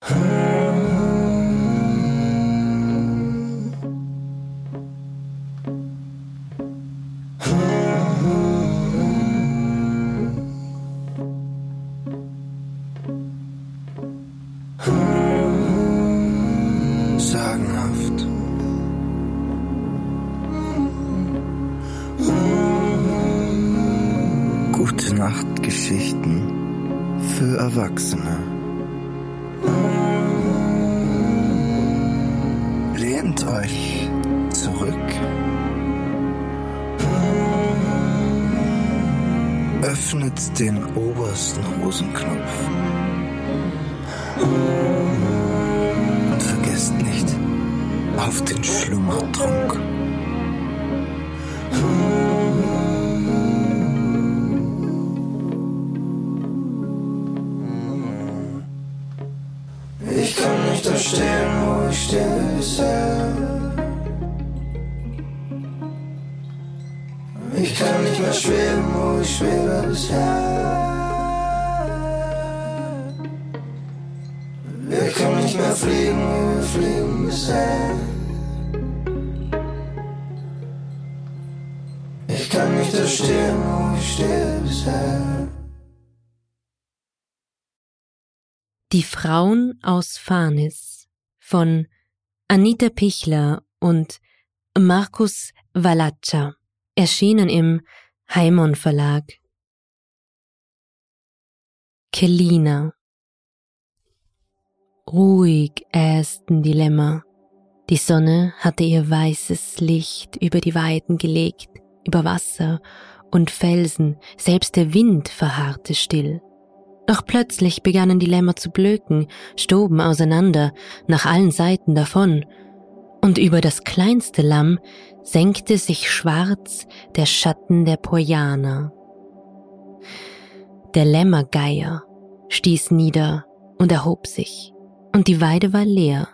Sagenhaft. Öffnet den obersten Hosenknopf. Und vergesst nicht auf den Schlummertrunk. Ich kann nicht da stehen, wo ich stehe bisher. Mehr schweben, wo ich schwebe bisher. Wir können nicht mehr fliegen, wie wir fliegen bisher. Ich kann nicht da stehen, wo ich stehe bisher. Die Frauen aus Farnis von Anita Pichler und Markus Valaccia, erschienen im Heimon Verlag. Kelina Ruhig ästen die Lämmer. Die Sonne hatte ihr weißes Licht über die Weiden gelegt, über Wasser und Felsen, selbst der Wind verharrte still. Doch plötzlich begannen die Lämmer zu blöken, stoben auseinander, nach allen Seiten davon, und über das kleinste Lamm senkte sich schwarz der Schatten der Poianer. Der Lämmergeier stieß nieder und erhob sich, und die Weide war leer.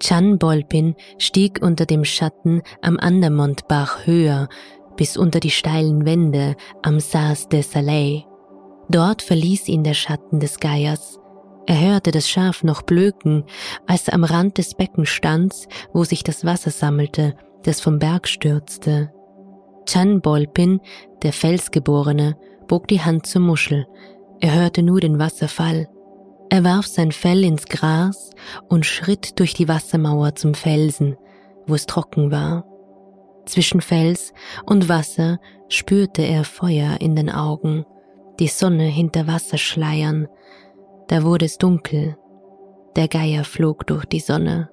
Chan Bolpin stieg unter dem Schatten am Andermontbach höher, bis unter die steilen Wände am Sas de Salais. Dort verließ ihn der Schatten des Geiers. Er hörte das Schaf noch blöken, als er am Rand des Beckenstands, wo sich das Wasser sammelte, das vom Berg stürzte. Chan Bolpin, der Felsgeborene, bog die Hand zur Muschel. Er hörte nur den Wasserfall. Er warf sein Fell ins Gras und schritt durch die Wassermauer zum Felsen, wo es trocken war. Zwischen Fels und Wasser spürte er Feuer in den Augen die Sonne hinter Wasserschleiern. Da wurde es dunkel. Der Geier flog durch die Sonne.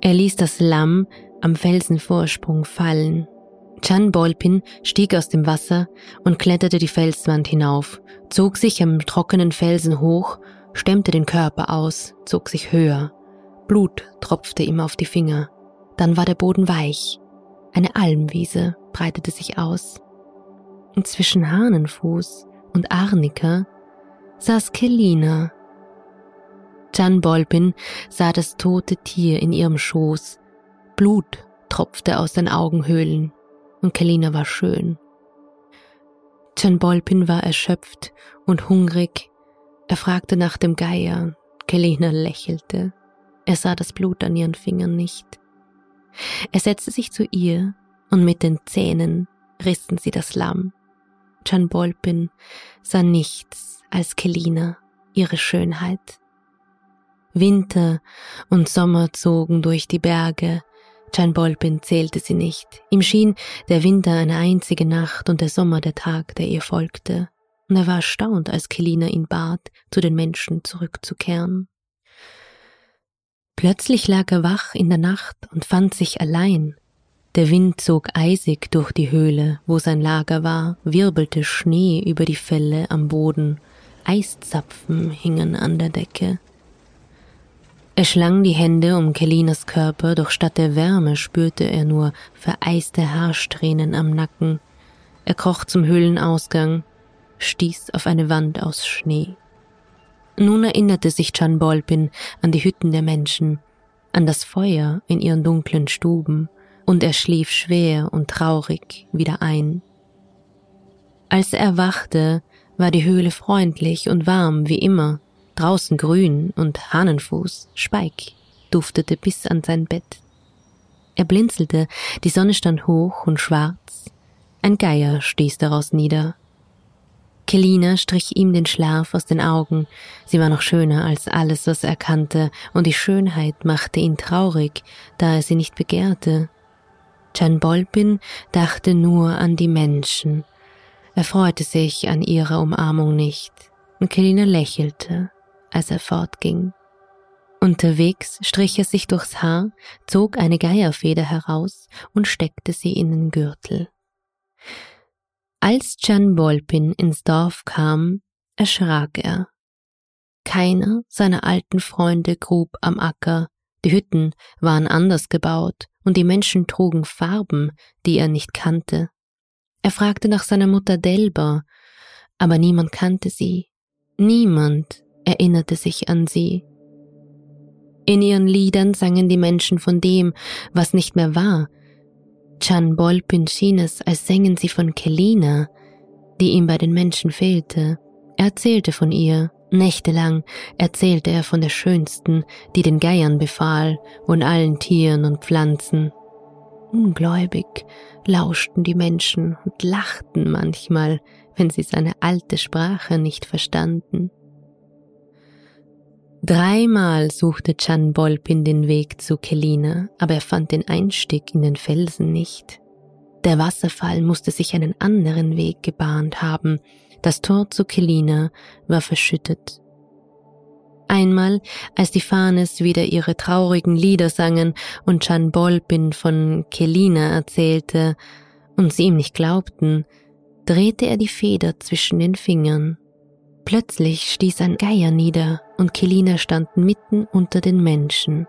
Er ließ das Lamm am Felsenvorsprung fallen. Chan Bolpin stieg aus dem Wasser und kletterte die Felswand hinauf, zog sich am trockenen Felsen hoch, stemmte den Körper aus, zog sich höher. Blut tropfte ihm auf die Finger. Dann war der Boden weich. Eine Almwiese breitete sich aus und zwischen Hahnenfuß und Arnika saß Kelina. Jan Bolpin sah das tote Tier in ihrem Schoß. Blut tropfte aus den Augenhöhlen und Kelina war schön. Jan Bolpin war erschöpft und hungrig. Er fragte nach dem Geier. Kelina lächelte. Er sah das Blut an ihren Fingern nicht. Er setzte sich zu ihr und mit den Zähnen rissen sie das Lamm. Can Bolpin sah nichts als Kelina, ihre Schönheit. Winter und Sommer zogen durch die Berge. Can Bolpin zählte sie nicht. Ihm schien der Winter eine einzige Nacht und der Sommer der Tag, der ihr folgte. Und er war erstaunt, als Kelina ihn bat, zu den Menschen zurückzukehren. Plötzlich lag er wach in der Nacht und fand sich allein. Der Wind zog eisig durch die Höhle, wo sein Lager war, wirbelte Schnee über die Felle am Boden, Eiszapfen hingen an der Decke. Er schlang die Hände um Kelinas Körper, doch statt der Wärme spürte er nur vereiste Haarsträhnen am Nacken. Er kroch zum Höhlenausgang, stieß auf eine Wand aus Schnee. Nun erinnerte sich Chan Bolpin an die Hütten der Menschen, an das Feuer in ihren dunklen Stuben, und er schlief schwer und traurig wieder ein. Als er erwachte, war die Höhle freundlich und warm wie immer. draußen grün und Hahnenfuß, Speik, duftete bis an sein Bett. Er blinzelte, die Sonne stand hoch und schwarz. Ein Geier stieß daraus nieder. Kelina strich ihm den Schlaf aus den Augen. Sie war noch schöner als alles, was er kannte, und die Schönheit machte ihn traurig, da er sie nicht begehrte. Can Bolpin dachte nur an die Menschen. Er freute sich an ihrer Umarmung nicht, und Kelina lächelte, als er fortging. Unterwegs strich er sich durchs Haar, zog eine Geierfeder heraus und steckte sie in den Gürtel. Als Can Bolpin ins Dorf kam, erschrak er. Keiner seiner alten Freunde grub am Acker, die Hütten waren anders gebaut und die Menschen trugen Farben, die er nicht kannte. Er fragte nach seiner Mutter Delba, aber niemand kannte sie, niemand erinnerte sich an sie. In ihren Liedern sangen die Menschen von dem, was nicht mehr war, Chan Bolpin schien es, als sängen sie von Kelina, die ihm bei den Menschen fehlte. Er erzählte von ihr, nächtelang erzählte er von der Schönsten, die den Geiern befahl und allen Tieren und Pflanzen. Ungläubig lauschten die Menschen und lachten manchmal, wenn sie seine alte Sprache nicht verstanden. Dreimal suchte Chan Bolpin den Weg zu Kelina, aber er fand den Einstieg in den Felsen nicht. Der Wasserfall musste sich einen anderen Weg gebahnt haben. Das Tor zu Kelina war verschüttet. Einmal, als die Fahnes wieder ihre traurigen Lieder sangen und Chan Bolpin von Kelina erzählte und sie ihm nicht glaubten, drehte er die Feder zwischen den Fingern. Plötzlich stieß ein Geier nieder und Kelina stand mitten unter den Menschen.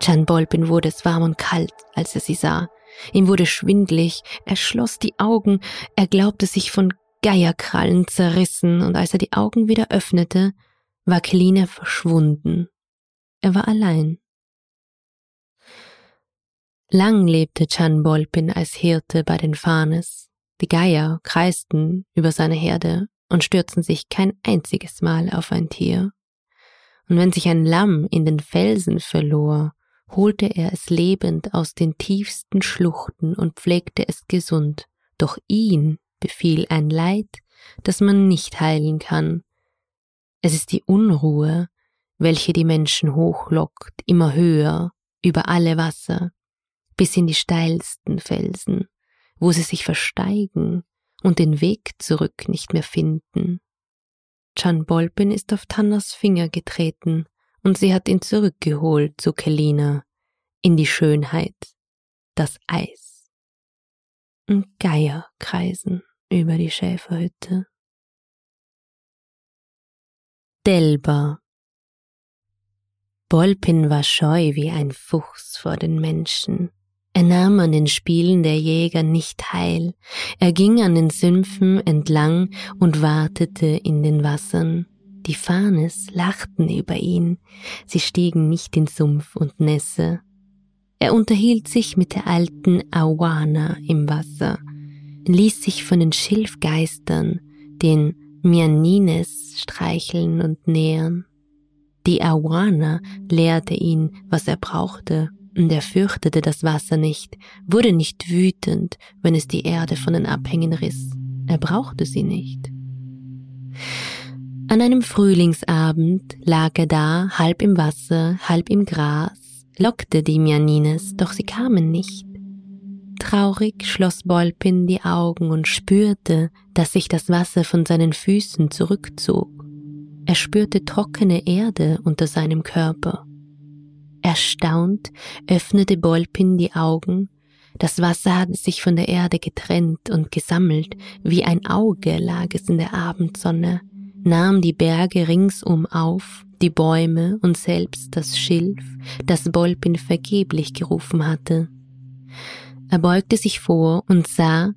Can Bolpin wurde es warm und kalt, als er sie sah. Ihm wurde schwindlig, er schloss die Augen, er glaubte sich von Geierkrallen zerrissen, und als er die Augen wieder öffnete, war Kelina verschwunden. Er war allein. Lang lebte Chan Bolpin als Hirte bei den Fahnes. Die Geier kreisten über seine Herde und stürzen sich kein einziges Mal auf ein Tier. Und wenn sich ein Lamm in den Felsen verlor, holte er es lebend aus den tiefsten Schluchten und pflegte es gesund, doch ihn befiel ein Leid, das man nicht heilen kann. Es ist die Unruhe, welche die Menschen hochlockt, immer höher, über alle Wasser, bis in die steilsten Felsen, wo sie sich versteigen und den Weg zurück nicht mehr finden. Chan Bolpin ist auf Tannas Finger getreten und sie hat ihn zurückgeholt zu Kelina, in die Schönheit, das Eis. Und Geier kreisen über die Schäferhütte. Delba Bolpin war scheu wie ein Fuchs vor den Menschen er nahm an den Spielen der Jäger nicht teil, er ging an den Sümpfen entlang und wartete in den Wassern. Die Fahnes lachten über ihn, sie stiegen nicht in Sumpf und Nässe. Er unterhielt sich mit der alten Awana im Wasser, ließ sich von den Schilfgeistern, den Mianines, streicheln und nähern. Die Awana lehrte ihn, was er brauchte und er fürchtete das Wasser nicht, wurde nicht wütend, wenn es die Erde von den Abhängen riss. Er brauchte sie nicht. An einem Frühlingsabend lag er da, halb im Wasser, halb im Gras, lockte die Mianines, doch sie kamen nicht. Traurig schloss Bolpin die Augen und spürte, dass sich das Wasser von seinen Füßen zurückzog. Er spürte trockene Erde unter seinem Körper. Erstaunt öffnete Bolpin die Augen. Das Wasser hatte sich von der Erde getrennt und gesammelt, wie ein Auge lag es in der Abendsonne, nahm die Berge ringsum auf, die Bäume und selbst das Schilf, das Bolpin vergeblich gerufen hatte. Er beugte sich vor und sah,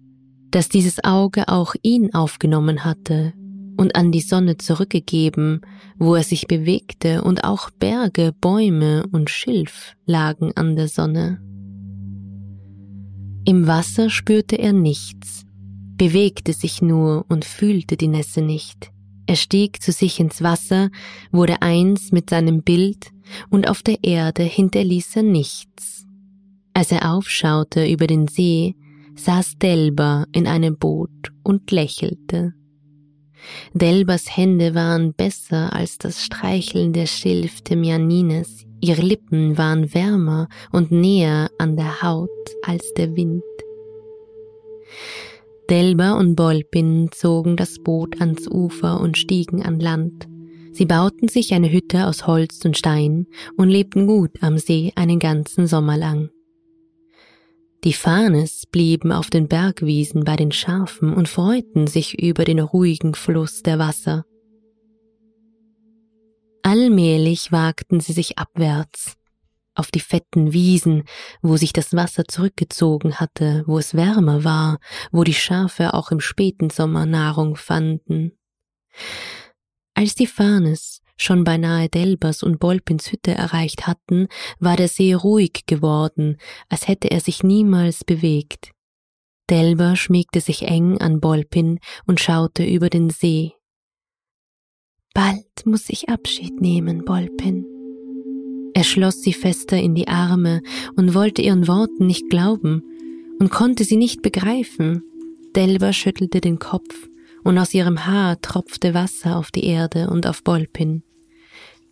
dass dieses Auge auch ihn aufgenommen hatte, und an die Sonne zurückgegeben, wo er sich bewegte, und auch Berge, Bäume und Schilf lagen an der Sonne. Im Wasser spürte er nichts, bewegte sich nur und fühlte die Nässe nicht. Er stieg zu sich ins Wasser, wurde eins mit seinem Bild, und auf der Erde hinterließ er nichts. Als er aufschaute über den See, saß Delba in einem Boot und lächelte. Delbas Hände waren besser als das Streicheln der Schilf Janines, ihre Lippen waren wärmer und näher an der Haut als der Wind. Delba und Bolpin zogen das Boot ans Ufer und stiegen an Land. Sie bauten sich eine Hütte aus Holz und Stein und lebten gut am See einen ganzen Sommer lang. Die Fahnes blieben auf den Bergwiesen bei den Schafen und freuten sich über den ruhigen Fluss der Wasser. Allmählich wagten sie sich abwärts, auf die fetten Wiesen, wo sich das Wasser zurückgezogen hatte, wo es wärmer war, wo die Schafe auch im späten Sommer Nahrung fanden. Als die Fahnes schon beinahe Delbers und Bolpins Hütte erreicht hatten, war der See ruhig geworden, als hätte er sich niemals bewegt. Delber schmiegte sich eng an Bolpin und schaute über den See. Bald muss ich Abschied nehmen, Bolpin. Er schloss sie fester in die Arme und wollte ihren Worten nicht glauben und konnte sie nicht begreifen. Delber schüttelte den Kopf und aus ihrem Haar tropfte Wasser auf die Erde und auf Bolpin.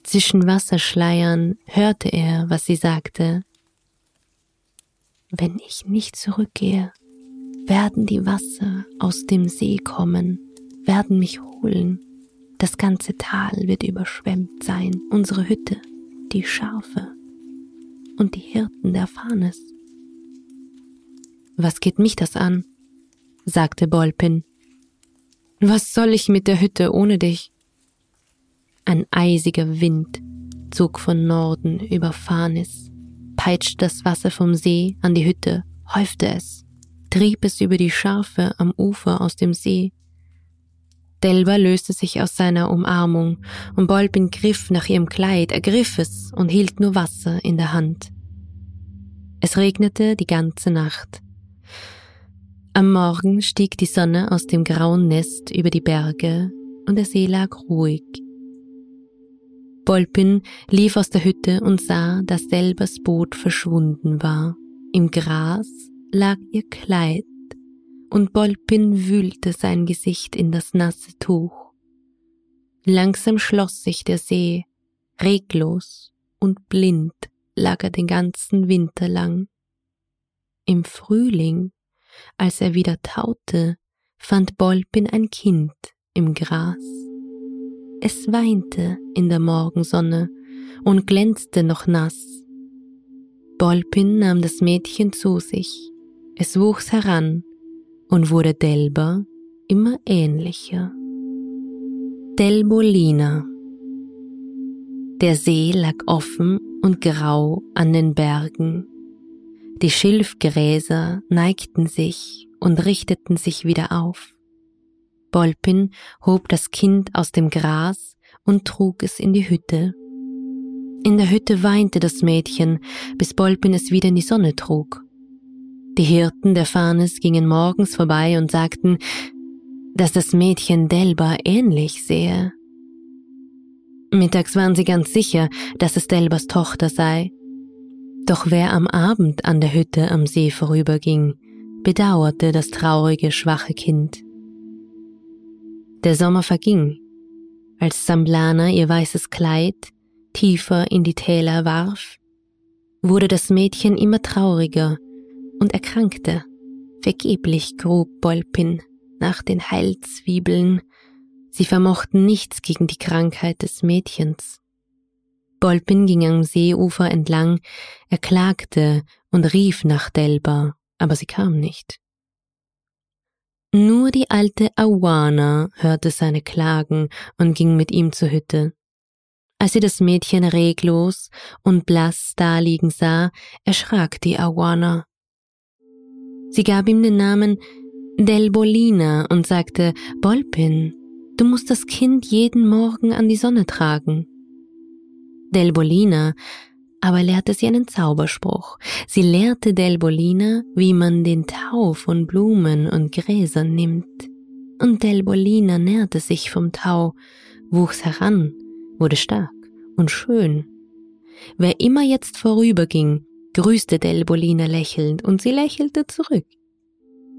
Zwischen Wasserschleiern hörte er, was sie sagte. Wenn ich nicht zurückgehe, werden die Wasser aus dem See kommen, werden mich holen. Das ganze Tal wird überschwemmt sein, unsere Hütte, die Schafe und die Hirten der Fahnes. Was geht mich das an? sagte Bolpin. Was soll ich mit der Hütte ohne dich? Ein eisiger Wind zog von Norden über Fanis, peitschte das Wasser vom See an die Hütte, häufte es, trieb es über die Schafe am Ufer aus dem See. Delba löste sich aus seiner Umarmung und Bolbin griff nach ihrem Kleid, ergriff es und hielt nur Wasser in der Hand. Es regnete die ganze Nacht. Am Morgen stieg die Sonne aus dem grauen Nest über die Berge und der See lag ruhig Bolpin lief aus der Hütte und sah, dass Selbers Boot verschwunden war. Im Gras lag ihr Kleid, und Bolpin wühlte sein Gesicht in das nasse Tuch. Langsam schloss sich der See, reglos und blind lag er den ganzen Winter lang. Im Frühling, als er wieder taute, fand Bolpin ein Kind im Gras. Es weinte in der Morgensonne und glänzte noch nass. Bolpin nahm das Mädchen zu sich. Es wuchs heran und wurde Delba immer ähnlicher. Delbolina Der See lag offen und grau an den Bergen. Die Schilfgräser neigten sich und richteten sich wieder auf. Bolpin hob das Kind aus dem Gras und trug es in die Hütte. In der Hütte weinte das Mädchen, bis Bolpin es wieder in die Sonne trug. Die Hirten der Fahnes gingen morgens vorbei und sagten, dass das Mädchen Delba ähnlich sehe. Mittags waren sie ganz sicher, dass es Delbas Tochter sei. Doch wer am Abend an der Hütte am See vorüberging, bedauerte das traurige, schwache Kind. Der Sommer verging, als Samblana ihr weißes Kleid tiefer in die Täler warf, wurde das Mädchen immer trauriger und erkrankte. Vergeblich grub Bolpin nach den Heilzwiebeln. Sie vermochten nichts gegen die Krankheit des Mädchens. Bolpin ging am Seeufer entlang, er klagte und rief nach Delba, aber sie kam nicht. Nur die alte Awana hörte seine Klagen und ging mit ihm zur Hütte. Als sie das Mädchen reglos und blass daliegen sah, erschrak die Awana. Sie gab ihm den Namen Delbolina und sagte, Bolpin, du musst das Kind jeden Morgen an die Sonne tragen. Delbolina aber lehrte sie einen Zauberspruch. Sie lehrte Delbolina, wie man den Tau von Blumen und Gräsern nimmt. Und Delbolina näherte sich vom Tau, wuchs heran, wurde stark und schön. Wer immer jetzt vorüberging, grüßte Delbolina lächelnd und sie lächelte zurück.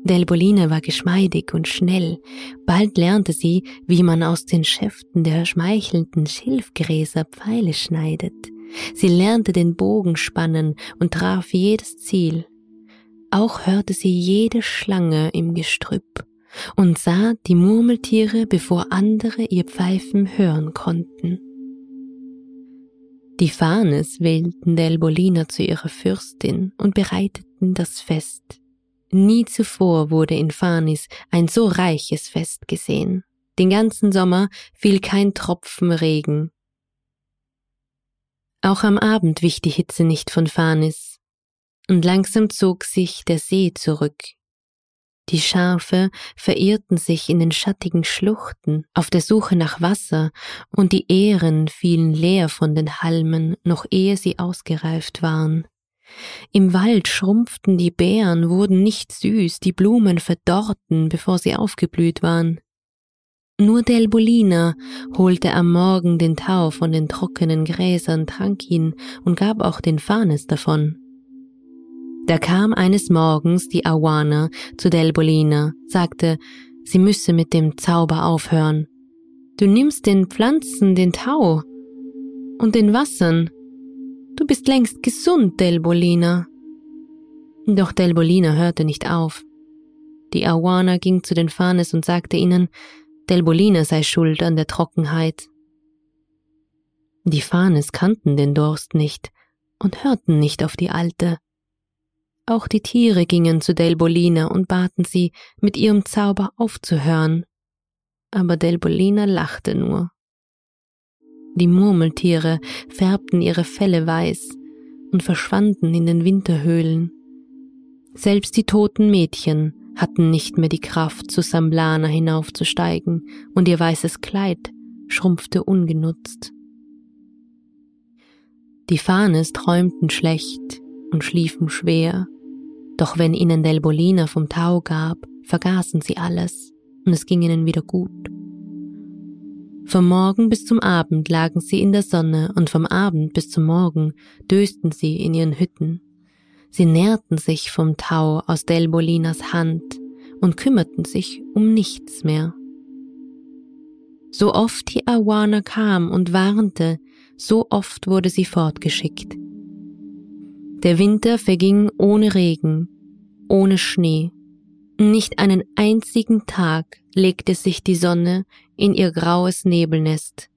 Delbolina war geschmeidig und schnell. Bald lernte sie, wie man aus den Schäften der schmeichelnden Schilfgräser Pfeile schneidet. Sie lernte den Bogen spannen und traf jedes Ziel. Auch hörte sie jede Schlange im Gestrüpp und sah die Murmeltiere, bevor andere ihr Pfeifen hören konnten. Die Fanes wählten Delbolina zu ihrer Fürstin und bereiteten das Fest. Nie zuvor wurde in Fanis ein so reiches Fest gesehen. Den ganzen Sommer fiel kein Tropfen Regen. Auch am Abend wich die Hitze nicht von Fanis, und langsam zog sich der See zurück. Die Schafe verirrten sich in den schattigen Schluchten auf der Suche nach Wasser, und die Ähren fielen leer von den Halmen, noch ehe sie ausgereift waren. Im Wald schrumpften die Beeren, wurden nicht süß, die Blumen verdorrten, bevor sie aufgeblüht waren. Nur Delbolina holte am Morgen den Tau von den trockenen Gräsern, trank ihn und gab auch den Fanes davon. Da kam eines Morgens die Awana zu Delbolina, sagte, sie müsse mit dem Zauber aufhören. Du nimmst den Pflanzen den Tau und den Wassern Du bist längst gesund, Delbolina. Doch Delbolina hörte nicht auf. Die Awana ging zu den Fanes und sagte ihnen, Delbolina sei schuld an der Trockenheit. Die Fanes kannten den Durst nicht und hörten nicht auf die Alte. Auch die Tiere gingen zu Delbolina und baten sie, mit ihrem Zauber aufzuhören. Aber Delbolina lachte nur. Die Murmeltiere färbten ihre Felle weiß und verschwanden in den Winterhöhlen. Selbst die toten Mädchen hatten nicht mehr die Kraft, zu Samblana hinaufzusteigen, und ihr weißes Kleid schrumpfte ungenutzt. Die Fahnes träumten schlecht und schliefen schwer, doch wenn ihnen Delbolina vom Tau gab, vergaßen sie alles, und es ging ihnen wieder gut. Vom Morgen bis zum Abend lagen sie in der Sonne und vom Abend bis zum Morgen dösten sie in ihren Hütten. Sie nährten sich vom Tau aus Delbolinas Hand und kümmerten sich um nichts mehr. So oft die Awana kam und warnte, so oft wurde sie fortgeschickt. Der Winter verging ohne Regen, ohne Schnee. Nicht einen einzigen Tag legte sich die Sonne in ihr graues Nebelnest.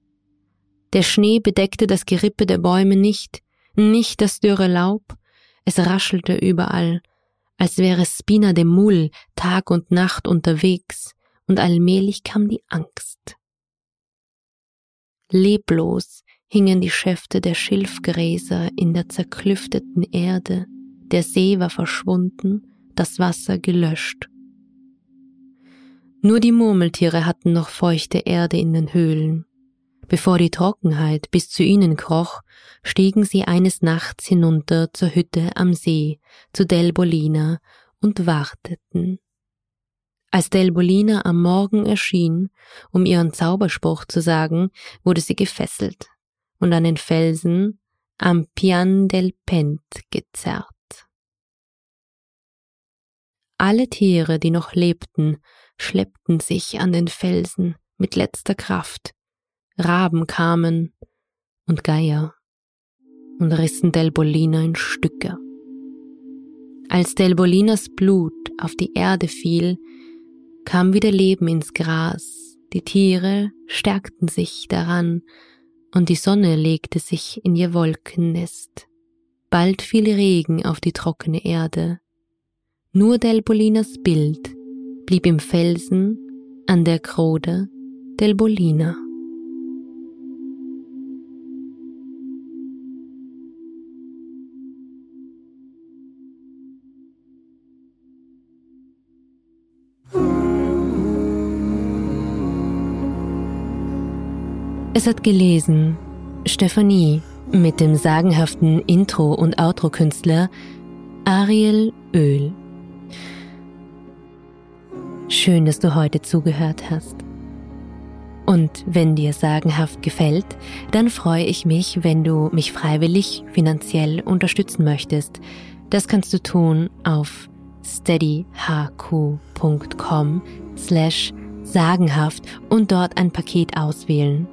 Der Schnee bedeckte das Gerippe der Bäume nicht, nicht das dürre Laub, es raschelte überall, als wäre Spina de Mull Tag und Nacht unterwegs, und allmählich kam die Angst. Leblos hingen die Schäfte der Schilfgräser in der zerklüfteten Erde, der See war verschwunden, das Wasser gelöscht. Nur die Murmeltiere hatten noch feuchte Erde in den Höhlen. Bevor die Trockenheit bis zu ihnen kroch, stiegen sie eines Nachts hinunter zur Hütte am See, zu Delbolina, und warteten. Als Delbolina am Morgen erschien, um ihren Zauberspruch zu sagen, wurde sie gefesselt und an den Felsen am Pian del Pent gezerrt. Alle Tiere, die noch lebten, schleppten sich an den Felsen mit letzter Kraft. Raben kamen und Geier und rissen Delbolina in Stücke. Als Delbolinas Blut auf die Erde fiel, kam wieder Leben ins Gras, die Tiere stärkten sich daran, und die Sonne legte sich in ihr Wolkennest. Bald fiel Regen auf die trockene Erde. Nur Delbolinas Bild blieb im Felsen an der Krode del Es hat gelesen Stephanie mit dem sagenhaften Intro- und Outro-Künstler Ariel Öl. Schön, dass du heute zugehört hast. Und wenn dir sagenhaft gefällt, dann freue ich mich, wenn du mich freiwillig finanziell unterstützen möchtest. Das kannst du tun auf steadyhq.com slash sagenhaft und dort ein Paket auswählen.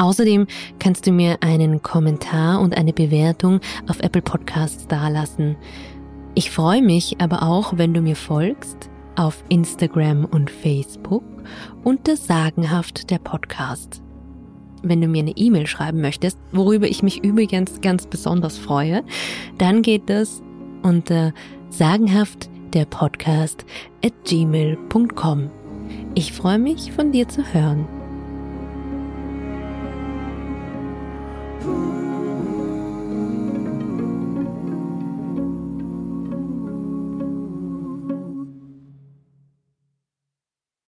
Außerdem kannst du mir einen Kommentar und eine Bewertung auf Apple Podcasts dalassen. Ich freue mich aber auch, wenn du mir folgst auf Instagram und Facebook unter Sagenhaft der Podcast. Wenn du mir eine E-Mail schreiben möchtest, worüber ich mich übrigens ganz besonders freue, dann geht das unter sagenhaft der Podcast at gmail.com. Ich freue mich, von dir zu hören. Ooh.